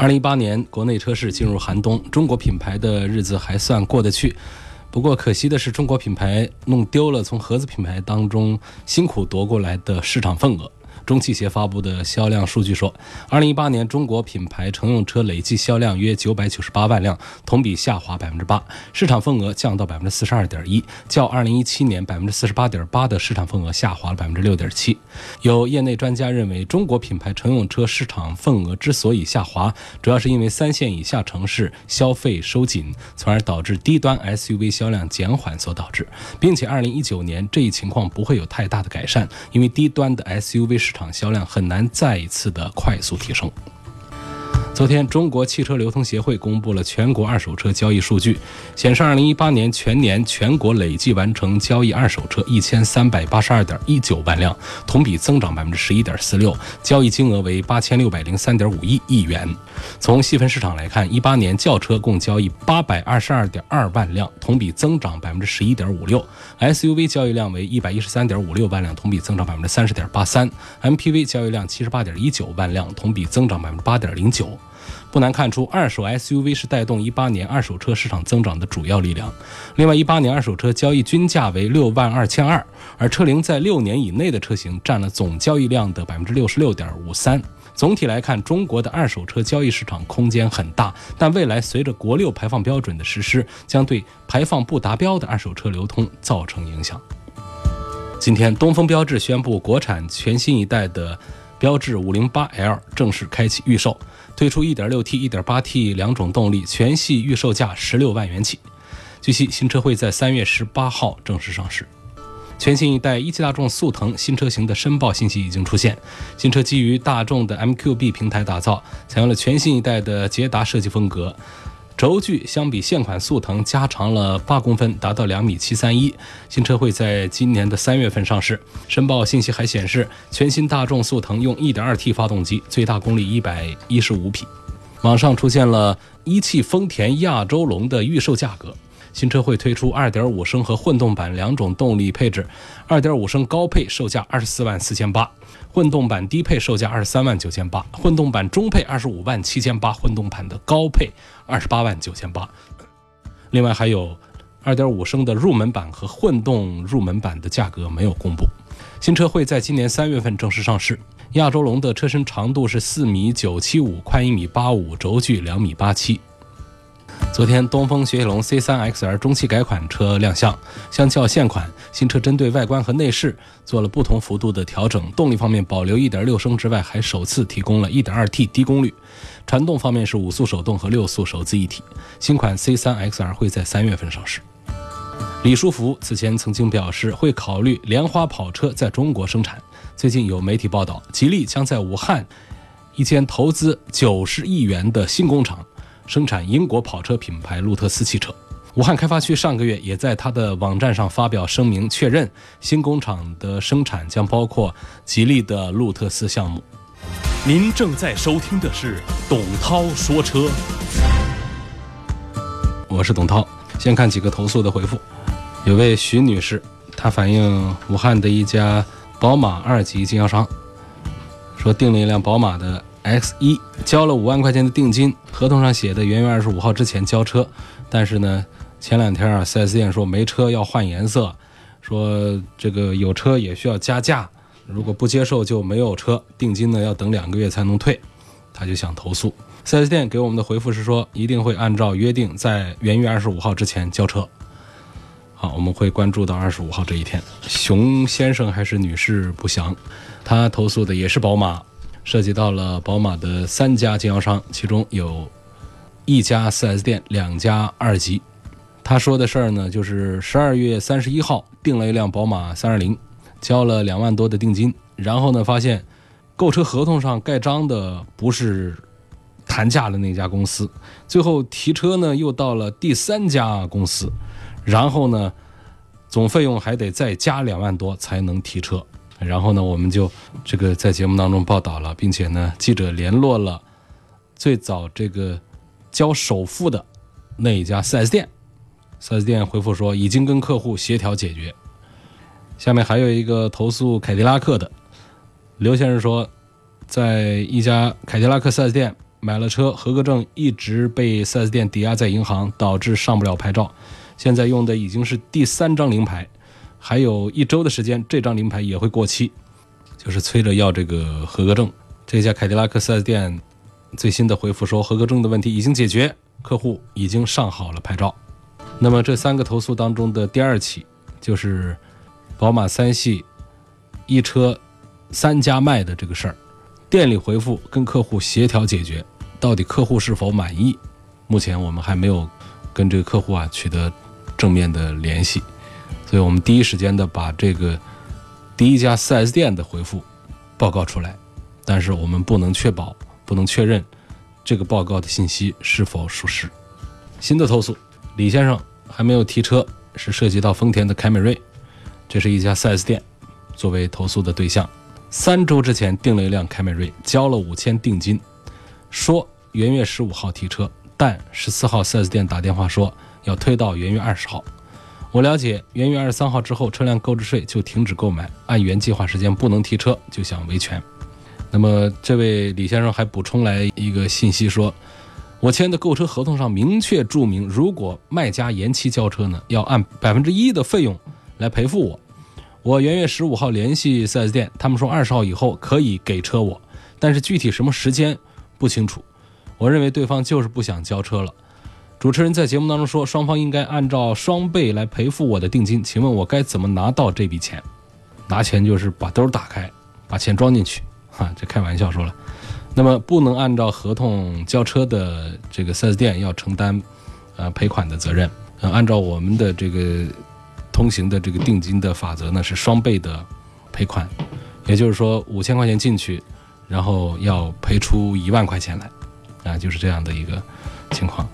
二零一八年国内车市进入寒冬，中国品牌的日子还算过得去。不过可惜的是，中国品牌弄丢了从合资品牌当中辛苦夺过来的市场份额。中汽协发布的销量数据说，二零一八年中国品牌乘用车累计销量约九百九十八万辆，同比下滑百分之八，市场份额降到百分之四十二点一，较二零一七年百分之四十八点八的市场份额下滑了百分之六点七。有业内专家认为，中国品牌乘用车市场份额之所以下滑，主要是因为三线以下城市消费收紧，从而导致低端 SUV 销量减缓所导致，并且二零一九年这一情况不会有太大的改善，因为低端的 SUV 市场。场销量很难再一次的快速提升。昨天，中国汽车流通协会公布了全国二手车交易数据，显示，二零一八年全年全国累计完成交易二手车一千三百八十二点一九万辆，同比增长百分之十一点四六，交易金额为八千六百零三点五亿亿元。从细分市场来看，一八年轿车共交易八百二十二点二万辆，同比增长百分之十一点五六；SUV 交易量为一百一十三点五六万辆，同比增长百分之三十点八三；MPV 交易量七十八点一九万辆，同比增长百分之八点零。九不难看出，二手 SUV 是带动一八年二手车市场增长的主要力量。另外，一八年二手车交易均价为六万二千二，而车龄在六年以内的车型占了总交易量的百分之六十六点五三。总体来看，中国的二手车交易市场空间很大，但未来随着国六排放标准的实施，将对排放不达标的二手车流通造成影响。今天，东风标致宣布，国产全新一代的标致五零八 L 正式开启预售。推出 1.6T、1.8T 两种动力，全系预售价16万元起。据悉，新车会在3月18号正式上市。全新一代一汽大众速腾新车型的申报信息已经出现。新车基于大众的 MQB 平台打造，采用了全新一代的捷达设计风格。轴距相比现款速腾加长了八公分，达到两米七三一。新车会在今年的三月份上市。申报信息还显示，全新大众速腾用 1.2T 发动机，最大功率一百一十五匹。网上出现了一汽丰田亚洲龙的预售价格。新车会推出2.5升和混动版两种动力配置，2.5升高配售价二十四万四千八。混动版低配售价二十三万九千八，混动版中配二十五万七千八，混动版的高配二十八万九千八。另外还有二点五升的入门版和混动入门版的价格没有公布。新车会在今年三月份正式上市。亚洲龙的车身长度是四米九七五，宽一米八五，轴距两米八七。昨天，东风雪铁龙 C3XR 中期改款车亮相。相较现款，新车针对外观和内饰做了不同幅度的调整。动力方面保留1.6升之外，还首次提供了 1.2T 低功率。传动方面是五速手动和六速手自一体。新款 C3XR 会在三月份上市。李书福此前曾经表示会考虑莲花跑车在中国生产。最近有媒体报道，吉利将在武汉一间投资九十亿元的新工厂。生产英国跑车品牌路特斯汽车，武汉开发区上个月也在他的网站上发表声明，确认新工厂的生产将包括吉利的路特斯项目。您正在收听的是董涛说车，我是董涛。先看几个投诉的回复，有位徐女士，她反映武汉的一家宝马二级经销商，说订了一辆宝马的。X 一交了五万块钱的定金，合同上写的元月二十五号之前交车，但是呢，前两天啊，4S 店说没车要换颜色，说这个有车也需要加价，如果不接受就没有车，定金呢要等两个月才能退，他就想投诉。4S 店给我们的回复是说，一定会按照约定在元月二十五号之前交车。好，我们会关注到二十五号这一天。熊先生还是女士不详，他投诉的也是宝马。涉及到了宝马的三家经销商，其中有一家 4S 店，两家二级。他说的事儿呢，就是十二月三十一号订了一辆宝马三二零，交了两万多的定金，然后呢发现购车合同上盖章的不是谈价的那家公司，最后提车呢又到了第三家公司，然后呢总费用还得再加两万多才能提车。然后呢，我们就这个在节目当中报道了，并且呢，记者联络了最早这个交首付的那一家 4S 店，4S 店回复说已经跟客户协调解决。下面还有一个投诉凯迪拉克的刘先生说，在一家凯迪拉克 4S 店买了车，合格证一直被 4S 店抵押在银行，导致上不了牌照。现在用的已经是第三张临牌。还有一周的时间，这张临牌也会过期，就是催着要这个合格证。这家凯迪拉克 4S 店最新的回复说，合格证的问题已经解决，客户已经上好了牌照。那么这三个投诉当中的第二起，就是宝马三系一车三家卖的这个事儿，店里回复跟客户协调解决，到底客户是否满意？目前我们还没有跟这个客户啊取得正面的联系。所以我们第一时间的把这个第一家 4S 店的回复报告出来，但是我们不能确保、不能确认这个报告的信息是否属实。新的投诉，李先生还没有提车，是涉及到丰田的凯美瑞，这是一家 4S 店作为投诉的对象。三周之前订了一辆凯美瑞，交了五千定金，说元月十五号提车，但十四号 4S 店打电话说要推到元月二十号。我了解，元月二十三号之后，车辆购置税就停止购买，按原计划时间不能提车，就想维权。那么，这位李先生还补充来一个信息说，我签的购车合同上明确注明，如果卖家延期交车呢，要按百分之一的费用来赔付我。我元月十五号联系 4S 店，他们说二十号以后可以给车我，但是具体什么时间不清楚。我认为对方就是不想交车了。主持人在节目当中说，双方应该按照双倍来赔付我的定金。请问我该怎么拿到这笔钱？拿钱就是把兜打开，把钱装进去。哈，这开玩笑说了。那么不能按照合同交车的这个 4S 店要承担呃赔款的责任。呃，按照我们的这个通行的这个定金的法则呢，是双倍的赔款。也就是说，五千块钱进去，然后要赔出一万块钱来，啊，就是这样的一个情况。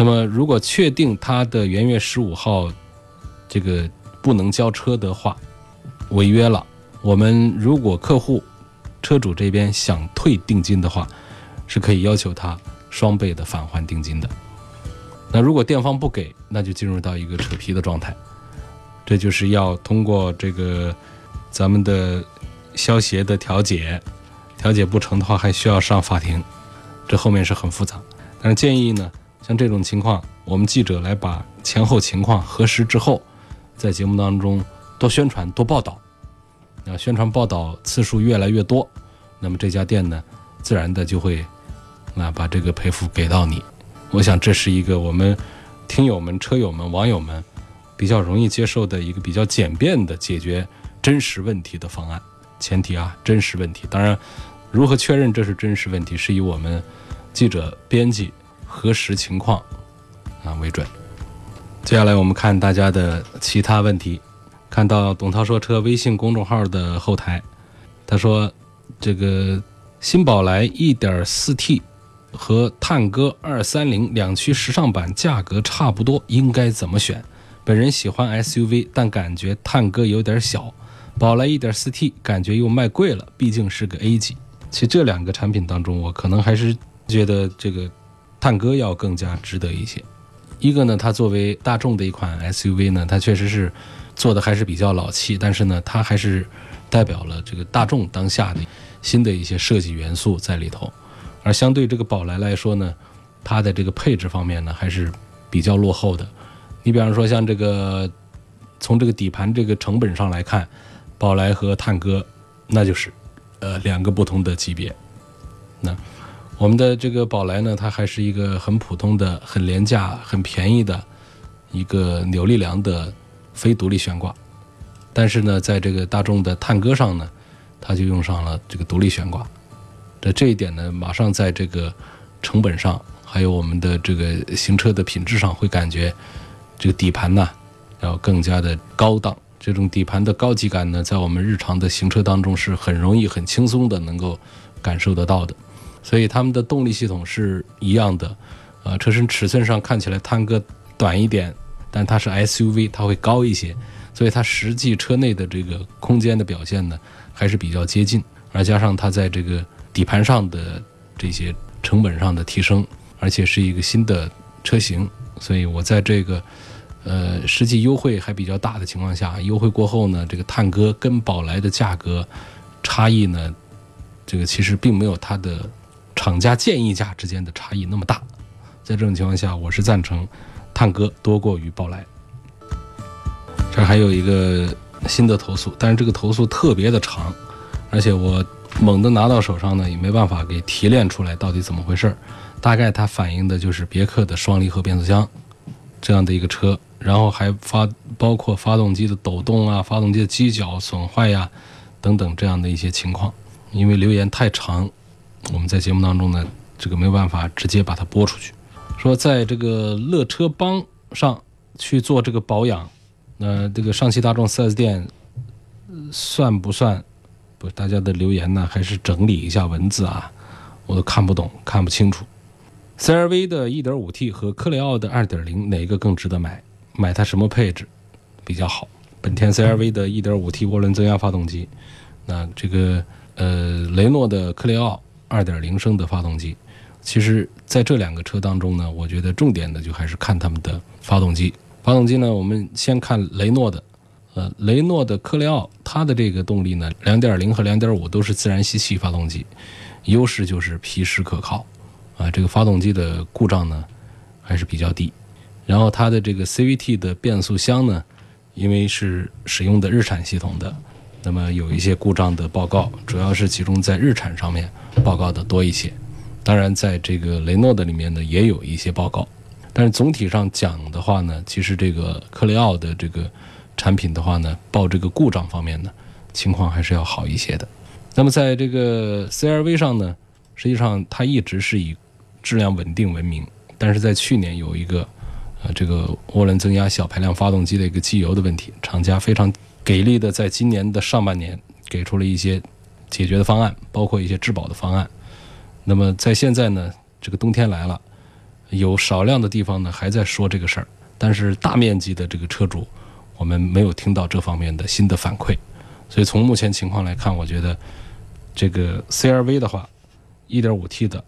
那么，如果确定他的元月十五号这个不能交车的话，违约了，我们如果客户车主这边想退定金的话，是可以要求他双倍的返还定金的。那如果店方不给，那就进入到一个扯皮的状态，这就是要通过这个咱们的消协的调解，调解不成的话，还需要上法庭，这后面是很复杂。但是建议呢。像这种情况，我们记者来把前后情况核实之后，在节目当中多宣传、多报道。啊，宣传报道次数越来越多，那么这家店呢，自然的就会啊把这个赔付给到你。我想这是一个我们听友们、车友们、网友们比较容易接受的一个比较简便的解决真实问题的方案。前提啊，真实问题。当然，如何确认这是真实问题，是以我们记者、编辑。核实情况啊为准。接下来我们看大家的其他问题。看到董涛说车微信公众号的后台，他说这个新宝来 1.4T 和探歌230两驱时尚版价格差不多，应该怎么选？本人喜欢 SUV，但感觉探歌有点小，宝来 1.4T 感觉又卖贵了，毕竟是个 A 级。其实这两个产品当中，我可能还是觉得这个。探歌要更加值得一些。一个呢，它作为大众的一款 SUV 呢，它确实是做的还是比较老气，但是呢，它还是代表了这个大众当下的新的一些设计元素在里头。而相对这个宝来来说呢，它的这个配置方面呢，还是比较落后的。你比方说像这个从这个底盘这个成本上来看，宝来和探歌那就是呃两个不同的级别。那。我们的这个宝来呢，它还是一个很普通的、很廉价、很便宜的一个扭力梁的非独立悬挂，但是呢，在这个大众的探歌上呢，它就用上了这个独立悬挂。这这一点呢，马上在这个成本上，还有我们的这个行车的品质上，会感觉这个底盘呢要更加的高档。这种底盘的高级感呢，在我们日常的行车当中是很容易、很轻松的能够感受得到的。所以它们的动力系统是一样的。呃，车身尺寸上看起来探戈短一点，但它是 SUV，它会高一些，所以它实际车内的这个空间的表现呢还是比较接近。而加上它在这个底盘上的这些成本上的提升，而且是一个新的车型，所以我在这个呃实际优惠还比较大的情况下，优惠过后呢，这个探戈跟宝来的价格差异呢，这个其实并没有它的厂家建议价之间的差异那么大。在这种情况下，我是赞成探戈多过于宝来。这还有一个新的投诉，但是这个投诉特别的长，而且我猛地拿到手上呢，也没办法给提炼出来到底怎么回事儿。大概它反映的就是别克的双离合变速箱这样的一个车，然后还发包括发动机的抖动啊、发动机的机脚损坏呀等等这样的一些情况。因为留言太长，我们在节目当中呢，这个没有办法直接把它播出去。说在这个乐车帮上去做这个保养，那这个上汽大众 4S 店算不算？不，大家的留言呢，还是整理一下文字啊，我都看不懂，看不清楚。CRV 的 1.5T 和科雷傲的2.0哪个更值得买？买它什么配置比较好？本田 CRV 的 1.5T 涡轮增压发动机，那这个呃雷诺的科雷傲2.0升的发动机。其实，在这两个车当中呢，我觉得重点的就还是看他们的发动机。发动机呢，我们先看雷诺的，呃，雷诺的科雷傲，它的这个动力呢，两点零和两点五都是自然吸气发动机，优势就是皮实可靠，啊，这个发动机的故障呢还是比较低。然后它的这个 CVT 的变速箱呢，因为是使用的日产系统的，那么有一些故障的报告，主要是集中在日产上面报告的多一些。当然，在这个雷诺的里面呢，也有一些报告，但是总体上讲的话呢，其实这个科雷傲的这个产品的话呢，报这个故障方面呢，情况还是要好一些的。那么在这个 CRV 上呢，实际上它一直是以质量稳定闻名，但是在去年有一个呃这个涡轮增压小排量发动机的一个机油的问题，厂家非常给力的，在今年的上半年给出了一些解决的方案，包括一些质保的方案。那么在现在呢，这个冬天来了，有少量的地方呢还在说这个事儿，但是大面积的这个车主，我们没有听到这方面的新的反馈，所以从目前情况来看，我觉得这个 CRV 的话，1.5T 的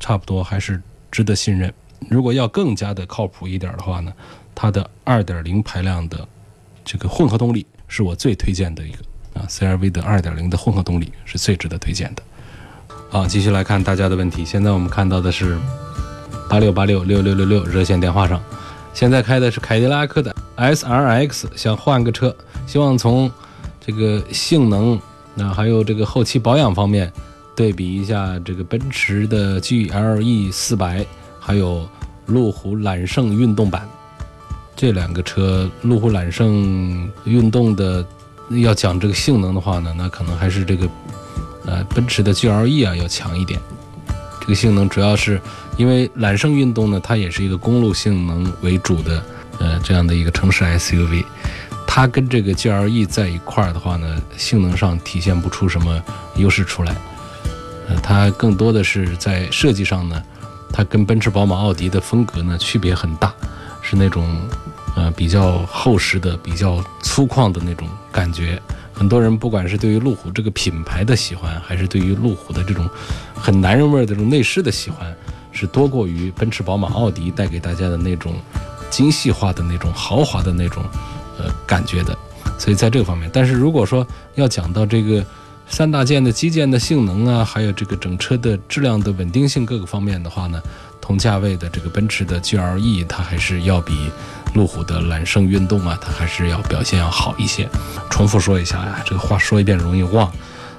差不多还是值得信任。如果要更加的靠谱一点的话呢，它的2.0排量的这个混合动力是我最推荐的一个啊，CRV 的2.0的混合动力是最值得推荐的。好，继续来看大家的问题。现在我们看到的是八六八六六六六六热线电话上，现在开的是凯迪拉克的 S R X，想换个车，希望从这个性能，那还有这个后期保养方面对比一下这个奔驰的 G L E 四百，还有路虎揽胜运动版这两个车。路虎揽胜运动的要讲这个性能的话呢，那可能还是这个。呃，奔驰的 GLE 啊要强一点，这个性能主要是因为揽胜运动呢，它也是一个公路性能为主的呃这样的一个城市 SUV，它跟这个 GLE 在一块儿的话呢，性能上体现不出什么优势出来，呃，它更多的是在设计上呢，它跟奔驰、宝马、奥迪的风格呢区别很大，是那种呃比较厚实的、比较粗犷的那种感觉。很多人不管是对于路虎这个品牌的喜欢，还是对于路虎的这种很男人味儿的这种内饰的喜欢，是多过于奔驰、宝马、奥迪带给大家的那种精细化的那种豪华的那种呃感觉的。所以在这个方面，但是如果说要讲到这个三大件的基建的性能啊，还有这个整车的质量的稳定性各个方面的话呢，同价位的这个奔驰的 GLE 它还是要比。路虎的揽胜运动啊，它还是要表现要好一些。重复说一下呀，这个话说一遍容易忘，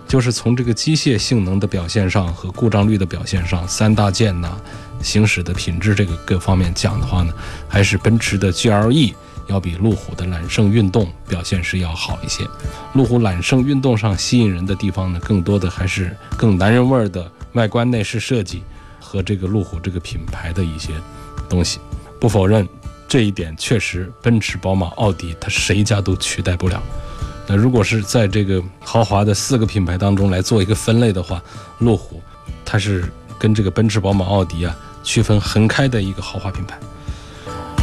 就是从这个机械性能的表现上和故障率的表现上，三大件呐，行驶的品质这个各方面讲的话呢，还是奔驰的 GLE 要比路虎的揽胜运动表现是要好一些。路虎揽胜运动上吸引人的地方呢，更多的还是更男人味儿的外观内饰设计和这个路虎这个品牌的一些东西。不否认。这一点确实，奔驰、宝马、奥迪，它谁家都取代不了。那如果是在这个豪华的四个品牌当中来做一个分类的话，路虎，它是跟这个奔驰、宝马、奥迪啊区分横开的一个豪华品牌。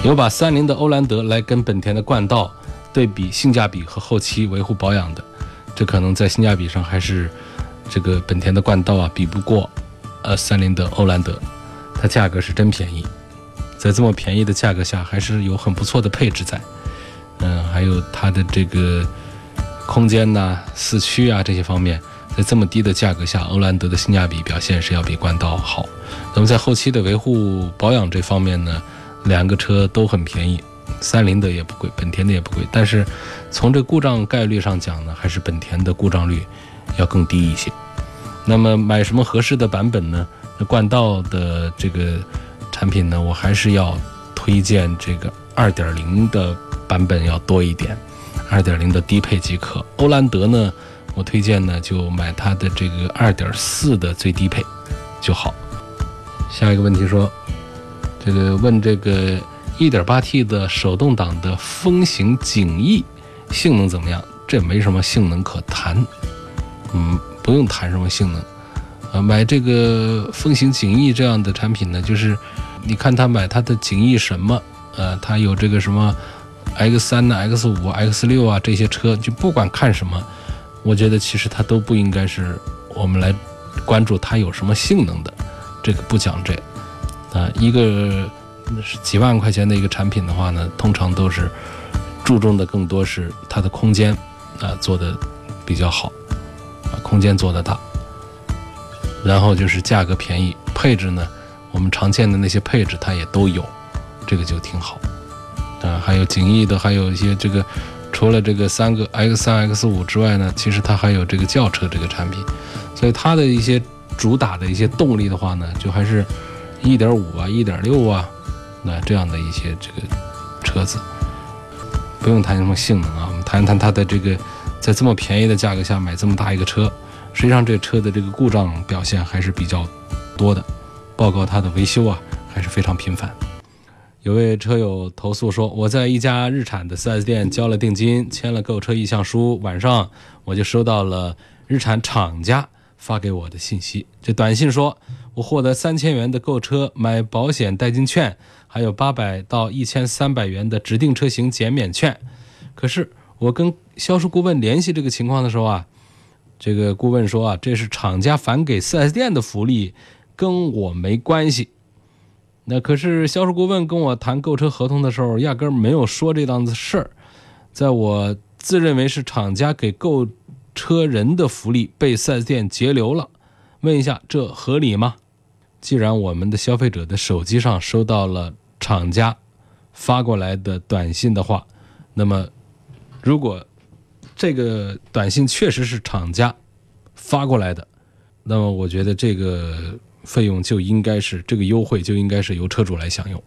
有把三菱的欧蓝德来跟本田的冠道对比性价比和后期维护保养的，这可能在性价比上还是这个本田的冠道啊比不过，呃三菱的欧蓝德，它价格是真便宜，在这么便宜的价格下，还是有很不错的配置在，嗯，还有它的这个空间呐、四驱啊这些方面，在这么低的价格下，欧蓝德的性价比表现是要比冠道好。那么在后期的维护保养这方面呢？两个车都很便宜，三菱的也不贵，本田的也不贵。但是从这故障概率上讲呢，还是本田的故障率要更低一些。那么买什么合适的版本呢？那冠道的这个产品呢，我还是要推荐这个2.0的版本要多一点，2.0的低配即可。欧蓝德呢，我推荐呢就买它的这个2.4的最低配就好。下一个问题说。这个问这个 1.8T 的手动挡的风行景逸性能怎么样？这没什么性能可谈，嗯，不用谈什么性能。呃，买这个风行景逸这样的产品呢，就是你看他买他的景逸什么，呃，他有这个什么 X3 呐、X5、X6 啊这些车，就不管看什么，我觉得其实它都不应该是我们来关注它有什么性能的，这个不讲这。啊，一个是几万块钱的一个产品的话呢，通常都是注重的更多是它的空间啊做的比较好，空间做得大，然后就是价格便宜，配置呢我们常见的那些配置它也都有，这个就挺好。啊，还有景逸的，还有一些这个除了这个三个 X 三 X 五之外呢，其实它还有这个轿车这个产品，所以它的一些主打的一些动力的话呢，就还是。一点五啊，一点六啊，那这样的一些这个车子，不用谈什么性能啊，我们谈谈它的这个，在这么便宜的价格下买这么大一个车，实际上这车的这个故障表现还是比较多的，报告它的维修啊还是非常频繁。有位车友投诉说，我在一家日产的 4S 店交了定金，签了购车意向书，晚上我就收到了日产厂家发给我的信息，这短信说。我获得三千元的购车买保险代金券，还有八百到一千三百元的指定车型减免券。可是我跟销售顾问联系这个情况的时候啊，这个顾问说啊，这是厂家返给 4S 店的福利，跟我没关系。那可是销售顾问跟我谈购车合同的时候，压根没有说这档子事儿。在我自认为是厂家给购车人的福利被 4S 店截留了，问一下这合理吗？既然我们的消费者的手机上收到了厂家发过来的短信的话，那么如果这个短信确实是厂家发过来的，那么我觉得这个费用就应该是这个优惠就应该是由车主来享用。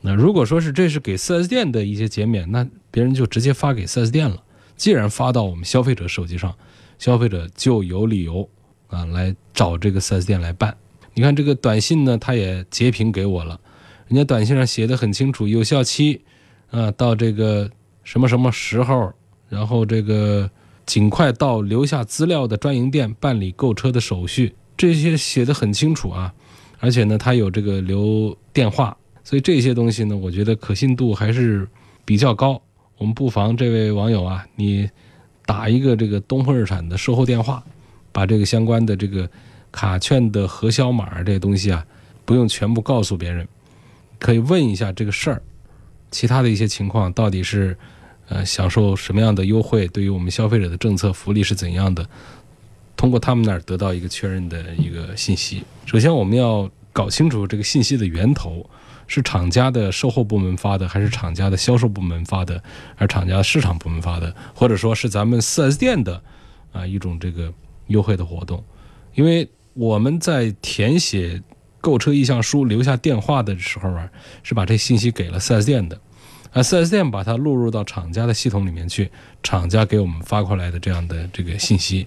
那如果说是这是给 4S 店的一些减免，那别人就直接发给 4S 店了。既然发到我们消费者手机上，消费者就有理由啊来找这个 4S 店来办。你看这个短信呢，他也截屏给我了，人家短信上写的很清楚，有效期，啊，到这个什么什么时候，然后这个尽快到留下资料的专营店办理购车的手续，这些写的很清楚啊，而且呢，他有这个留电话，所以这些东西呢，我觉得可信度还是比较高。我们不妨这位网友啊，你打一个这个东风日产的售后电话，把这个相关的这个。卡券的核销码这些东西啊，不用全部告诉别人，可以问一下这个事儿，其他的一些情况到底是，呃，享受什么样的优惠？对于我们消费者的政策福利是怎样的？通过他们那儿得到一个确认的一个信息。首先，我们要搞清楚这个信息的源头是厂家的售后部门发的，还是厂家的销售部门发的，还是厂家市场部门发的，或者说是咱们 4S 店的啊一种这个优惠的活动，因为。我们在填写购车意向书、留下电话的时候啊，是把这信息给了 4S 店的，啊，4S 店把它录入到厂家的系统里面去，厂家给我们发过来的这样的这个信息，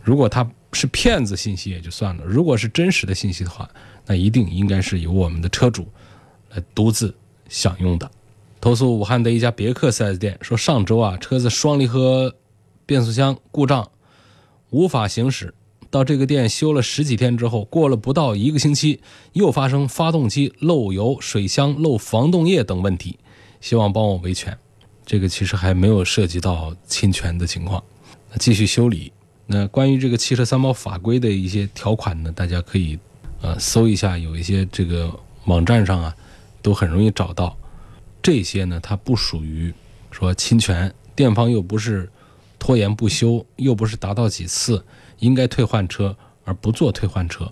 如果它是骗子信息也就算了，如果是真实的信息的话，那一定应该是由我们的车主来独自享用的。投诉武汉的一家别克 4S 店说，上周啊，车子双离合变速箱故障，无法行驶。到这个店修了十几天之后，过了不到一个星期，又发生发动机漏油、水箱漏防冻液等问题，希望帮我维权。这个其实还没有涉及到侵权的情况，那继续修理。那关于这个汽车三包法规的一些条款呢，大家可以呃搜一下，有一些这个网站上啊都很容易找到。这些呢，它不属于说侵权，店方又不是拖延不修，又不是达到几次应该退换车而不做退换车，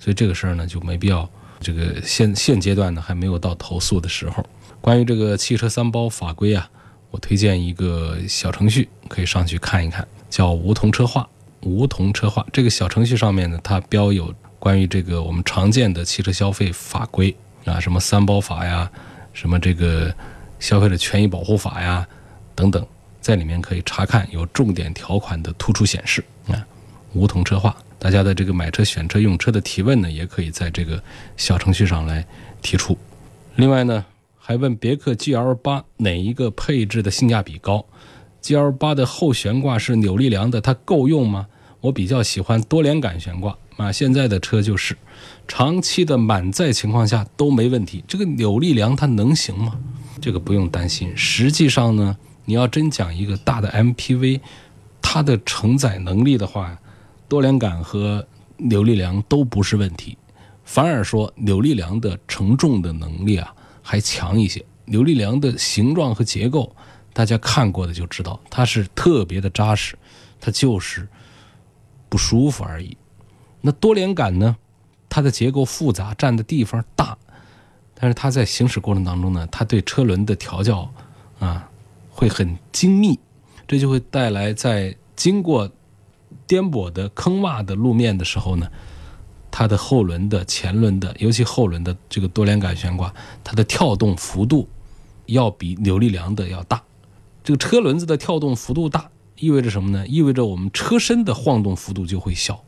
所以这个事儿呢就没必要。这个现现阶段呢还没有到投诉的时候。关于这个汽车三包法规啊，我推荐一个小程序，可以上去看一看，叫梧桐车话。梧桐车话这个小程序上面呢，它标有关于这个我们常见的汽车消费法规啊，什么三包法呀。什么这个消费者权益保护法呀，等等，在里面可以查看有重点条款的突出显示啊。梧桐车话，大家的这个买车、选车、用车的提问呢，也可以在这个小程序上来提出。另外呢，还问别克 GL 八哪一个配置的性价比高？GL 八的后悬挂是扭力梁的，它够用吗？我比较喜欢多连杆悬挂啊，现在的车就是。长期的满载情况下都没问题，这个扭力梁它能行吗？这个不用担心。实际上呢，你要真讲一个大的 MPV，它的承载能力的话，多连杆和扭力梁都不是问题，反而说扭力梁的承重的能力啊还强一些。扭力梁的形状和结构，大家看过的就知道，它是特别的扎实，它就是不舒服而已。那多连杆呢？它的结构复杂，占的地方大，但是它在行驶过程当中呢，它对车轮的调教啊会很精密，这就会带来在经过颠簸的坑洼的路面的时候呢，它的后轮的、前轮的，尤其后轮的这个多连杆悬挂，它的跳动幅度要比扭力梁的要大。这个车轮子的跳动幅度大，意味着什么呢？意味着我们车身的晃动幅度就会小。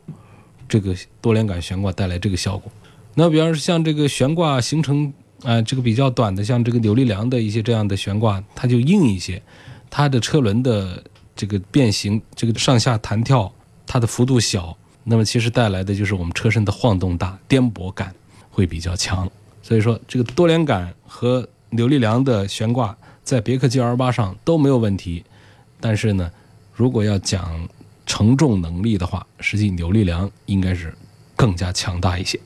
这个多连杆悬挂带来这个效果，那比方说像这个悬挂行程啊，这个比较短的，像这个扭力梁的一些这样的悬挂，它就硬一些，它的车轮的这个变形，这个上下弹跳，它的幅度小，那么其实带来的就是我们车身的晃动大，颠簸感会比较强。所以说，这个多连杆和扭力梁的悬挂在别克 GL 八上都没有问题，但是呢，如果要讲。承重能力的话，实际扭力梁应该是更加强大一些。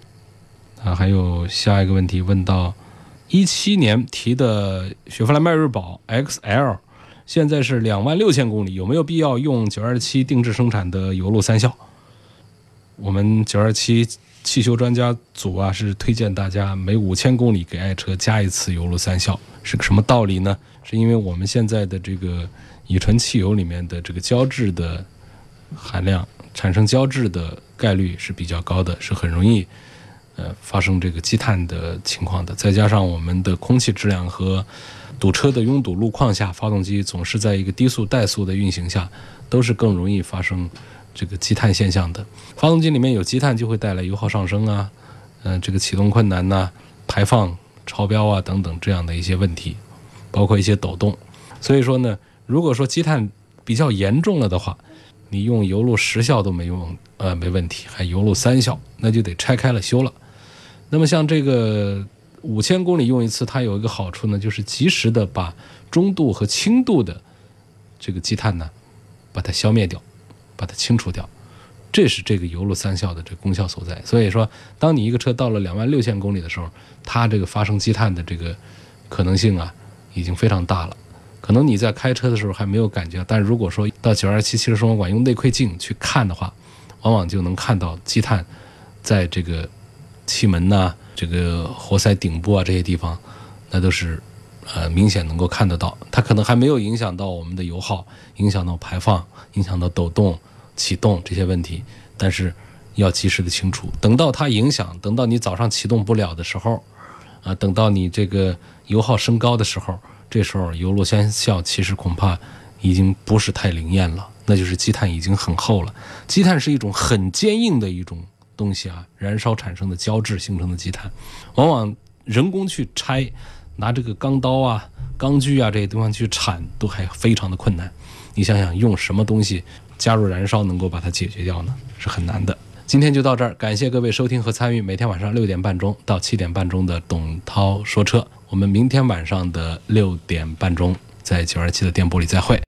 啊，还有下一个问题问到，一七年提的雪佛兰迈锐宝 XL，现在是两万六千公里，有没有必要用九二七定制生产的油路三效？我们九二七汽修专家组啊，是推荐大家每五千公里给爱车加一次油路三效，是个什么道理呢？是因为我们现在的这个乙醇汽油里面的这个胶质的。含量产生胶质的概率是比较高的，是很容易，呃，发生这个积碳的情况的。再加上我们的空气质量和堵车的拥堵路况下，发动机总是在一个低速怠速的运行下，都是更容易发生这个积碳现象的。发动机里面有积碳，就会带来油耗上升啊，嗯，这个启动困难呐，排放超标啊等等这样的一些问题，包括一些抖动。所以说呢，如果说积碳比较严重了的话，你用油路十效都没用，呃，没问题，还油路三效，那就得拆开了修了。那么像这个五千公里用一次，它有一个好处呢，就是及时的把中度和轻度的这个积碳呢，把它消灭掉，把它清除掉，这是这个油路三效的这功效所在。所以说，当你一个车到了两万六千公里的时候，它这个发生积碳的这个可能性啊，已经非常大了。可能你在开车的时候还没有感觉，但如果说到九二七汽车生活馆用内窥镜去看的话，往往就能看到积碳在这个气门呐、这个活塞顶部啊这些地方，那都是呃明显能够看得到。它可能还没有影响到我们的油耗，影响到排放，影响到抖动、启动这些问题，但是要及时的清除。等到它影响，等到你早上启动不了的时候，啊，等到你这个油耗升高的时候。这时候油路先效其实恐怕已经不是太灵验了，那就是积碳已经很厚了。积碳是一种很坚硬的一种东西啊，燃烧产生的胶质形成的积碳，往往人工去拆，拿这个钢刀啊、钢锯啊这些地方去铲都还非常的困难。你想想，用什么东西加入燃烧能够把它解决掉呢？是很难的。今天就到这儿，感谢各位收听和参与每天晚上六点半钟到七点半钟的董涛说车。我们明天晚上的六点半钟在九二七的电波里再会。